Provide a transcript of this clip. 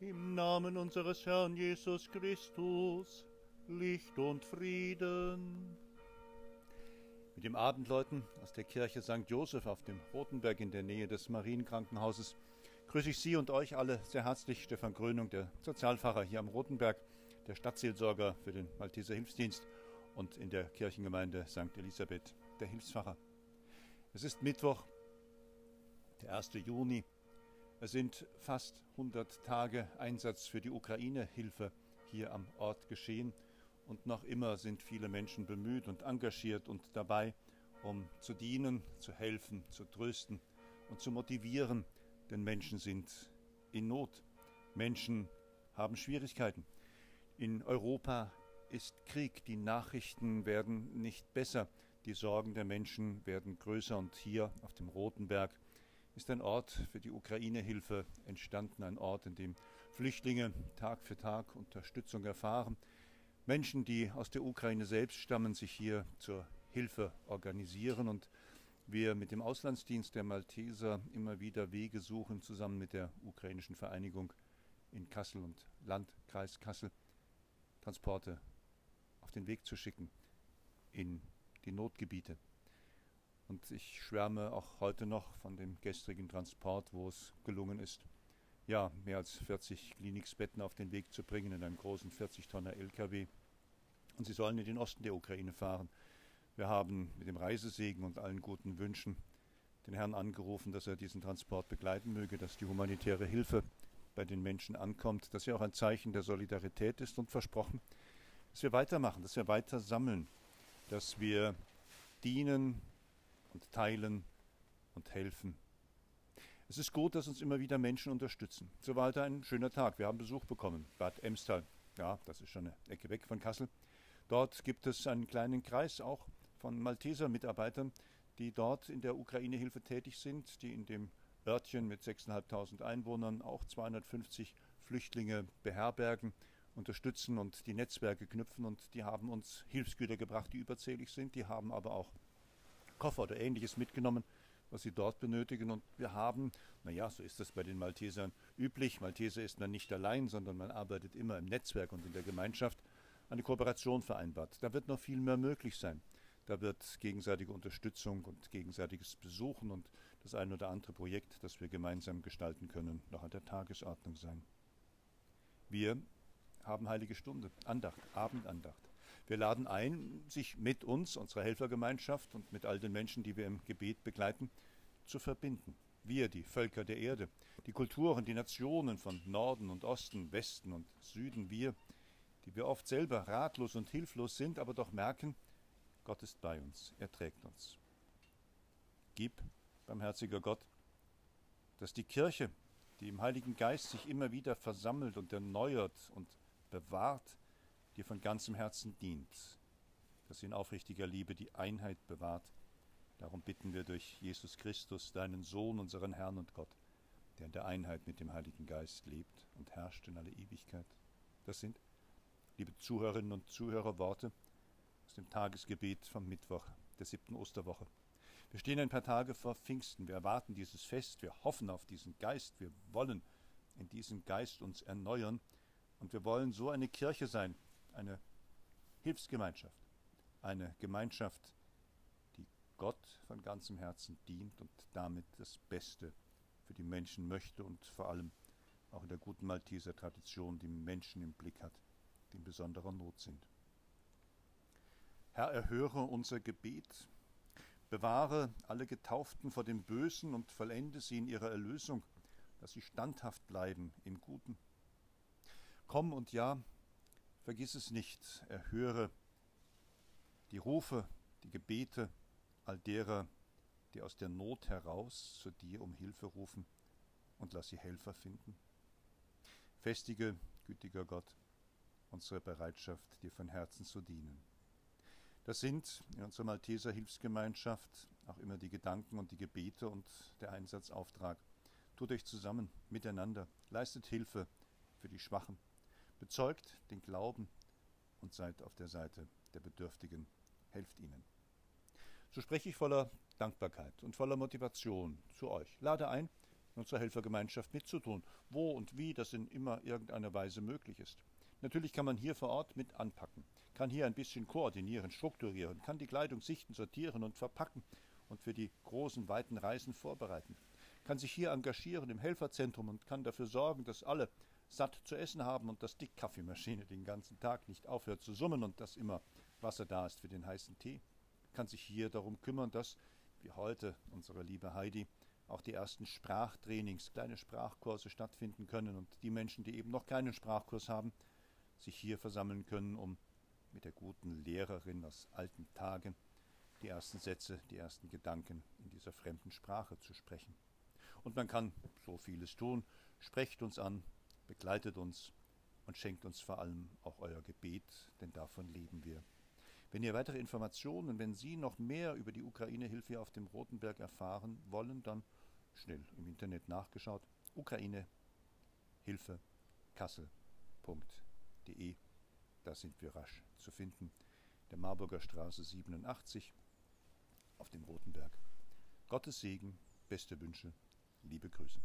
Im Namen unseres Herrn Jesus Christus, Licht und Frieden. Mit dem Abendläuten aus der Kirche St. Joseph auf dem Rotenberg in der Nähe des Marienkrankenhauses grüße ich Sie und euch alle sehr herzlich. Stefan Grönung, der Sozialpfarrer hier am Rotenberg, der Stadtseelsorger für den Malteser Hilfsdienst und in der Kirchengemeinde St. Elisabeth, der Hilfspfarrer. Es ist Mittwoch, der 1. Juni. Es sind fast 100 Tage Einsatz für die Ukraine-Hilfe hier am Ort geschehen. Und noch immer sind viele Menschen bemüht und engagiert und dabei, um zu dienen, zu helfen, zu trösten und zu motivieren, denn Menschen sind in Not. Menschen haben Schwierigkeiten. In Europa ist Krieg, die Nachrichten werden nicht besser, die Sorgen der Menschen werden größer. Und hier auf dem Roten Berg ist ein Ort für die Ukraine-Hilfe entstanden, ein Ort, in dem Flüchtlinge Tag für Tag Unterstützung erfahren. Menschen, die aus der Ukraine selbst stammen, sich hier zur Hilfe organisieren und wir mit dem Auslandsdienst der Malteser immer wieder Wege suchen, zusammen mit der ukrainischen Vereinigung in Kassel und Landkreis Kassel, Transporte auf den Weg zu schicken in die Notgebiete. Und ich schwärme auch heute noch von dem gestrigen Transport, wo es gelungen ist, ja, mehr als 40 Kliniksbetten auf den Weg zu bringen in einem großen 40-Tonner LKW. Und sie sollen in den Osten der Ukraine fahren. Wir haben mit dem Reisesegen und allen guten Wünschen den Herrn angerufen, dass er diesen Transport begleiten möge, dass die humanitäre Hilfe bei den Menschen ankommt, dass er auch ein Zeichen der Solidarität ist und versprochen, dass wir weitermachen, dass wir weiter sammeln, dass wir dienen und teilen und helfen. Es ist gut, dass uns immer wieder Menschen unterstützen. So war heute ein schöner Tag. Wir haben Besuch bekommen. Bad Emstal. Ja, das ist schon eine Ecke weg von Kassel. Dort gibt es einen kleinen Kreis auch von Malteser Mitarbeitern, die dort in der Ukraine-Hilfe tätig sind, die in dem Örtchen mit 6.500 Einwohnern auch 250 Flüchtlinge beherbergen, unterstützen und die Netzwerke knüpfen. Und die haben uns Hilfsgüter gebracht, die überzählig sind. Die haben aber auch Koffer oder ähnliches mitgenommen, was sie dort benötigen. Und wir haben, naja, so ist das bei den Maltesern üblich. Malteser ist man nicht allein, sondern man arbeitet immer im Netzwerk und in der Gemeinschaft, eine Kooperation vereinbart. Da wird noch viel mehr möglich sein. Da wird gegenseitige Unterstützung und gegenseitiges Besuchen und das ein oder andere Projekt, das wir gemeinsam gestalten können, noch an der Tagesordnung sein. Wir haben Heilige Stunde, Andacht, Abendandacht. Wir laden ein, sich mit uns, unserer Helfergemeinschaft und mit all den Menschen, die wir im Gebet begleiten, zu verbinden. Wir, die Völker der Erde, die Kulturen, die Nationen von Norden und Osten, Westen und Süden, wir, die wir oft selber ratlos und hilflos sind, aber doch merken, Gott ist bei uns, er trägt uns. Gib, barmherziger Gott, dass die Kirche, die im Heiligen Geist sich immer wieder versammelt und erneuert und bewahrt, dir von ganzem Herzen dient, dass sie in aufrichtiger Liebe die Einheit bewahrt. Darum bitten wir durch Jesus Christus, deinen Sohn, unseren Herrn und Gott, der in der Einheit mit dem Heiligen Geist lebt und herrscht in alle Ewigkeit. Das sind, liebe Zuhörerinnen und Zuhörer, Worte aus dem Tagesgebet vom Mittwoch der siebten Osterwoche. Wir stehen ein paar Tage vor Pfingsten, wir erwarten dieses Fest, wir hoffen auf diesen Geist, wir wollen in diesem Geist uns erneuern und wir wollen so eine Kirche sein, eine Hilfsgemeinschaft, eine Gemeinschaft, die Gott von ganzem Herzen dient und damit das Beste für die Menschen möchte und vor allem auch in der guten Malteser Tradition die Menschen im Blick hat, die in besonderer Not sind. Herr, erhöre unser Gebet, bewahre alle Getauften vor dem Bösen und vollende sie in ihrer Erlösung, dass sie standhaft bleiben im Guten. Komm und ja, Vergiss es nicht, erhöre die Rufe, die Gebete all derer, die aus der Not heraus zu dir um Hilfe rufen und lass sie Helfer finden. Festige, gütiger Gott, unsere Bereitschaft, dir von Herzen zu dienen. Das sind in unserer Malteser Hilfsgemeinschaft auch immer die Gedanken und die Gebete und der Einsatzauftrag. Tut euch zusammen, miteinander, leistet Hilfe für die Schwachen, Bezeugt den Glauben und seid auf der Seite der Bedürftigen, helft ihnen. So spreche ich voller Dankbarkeit und voller Motivation zu euch. Lade ein, in unserer Helfergemeinschaft mitzutun. Wo und wie das in immer irgendeiner Weise möglich ist. Natürlich kann man hier vor Ort mit anpacken, kann hier ein bisschen koordinieren, strukturieren, kann die Kleidung sichten, sortieren und verpacken und für die großen, weiten Reisen vorbereiten, kann sich hier engagieren im Helferzentrum und kann dafür sorgen, dass alle satt zu essen haben und dass die Kaffeemaschine den ganzen Tag nicht aufhört zu summen und dass immer Wasser da ist für den heißen Tee, kann sich hier darum kümmern, dass, wie heute unsere liebe Heidi, auch die ersten Sprachtrainings, kleine Sprachkurse stattfinden können und die Menschen, die eben noch keinen Sprachkurs haben, sich hier versammeln können, um mit der guten Lehrerin aus alten Tagen die ersten Sätze, die ersten Gedanken in dieser fremden Sprache zu sprechen. Und man kann so vieles tun. Sprecht uns an, begleitet uns und schenkt uns vor allem auch euer Gebet, denn davon leben wir. Wenn ihr weitere Informationen, wenn Sie noch mehr über die Ukraine-Hilfe auf dem Rotenberg erfahren wollen, dann schnell im Internet nachgeschaut. Ukraine Hilfe Kassel.de. Da sind wir rasch zu finden. Der Marburger Straße 87 auf dem Rotenberg. Gottes Segen, beste Wünsche, liebe Grüße.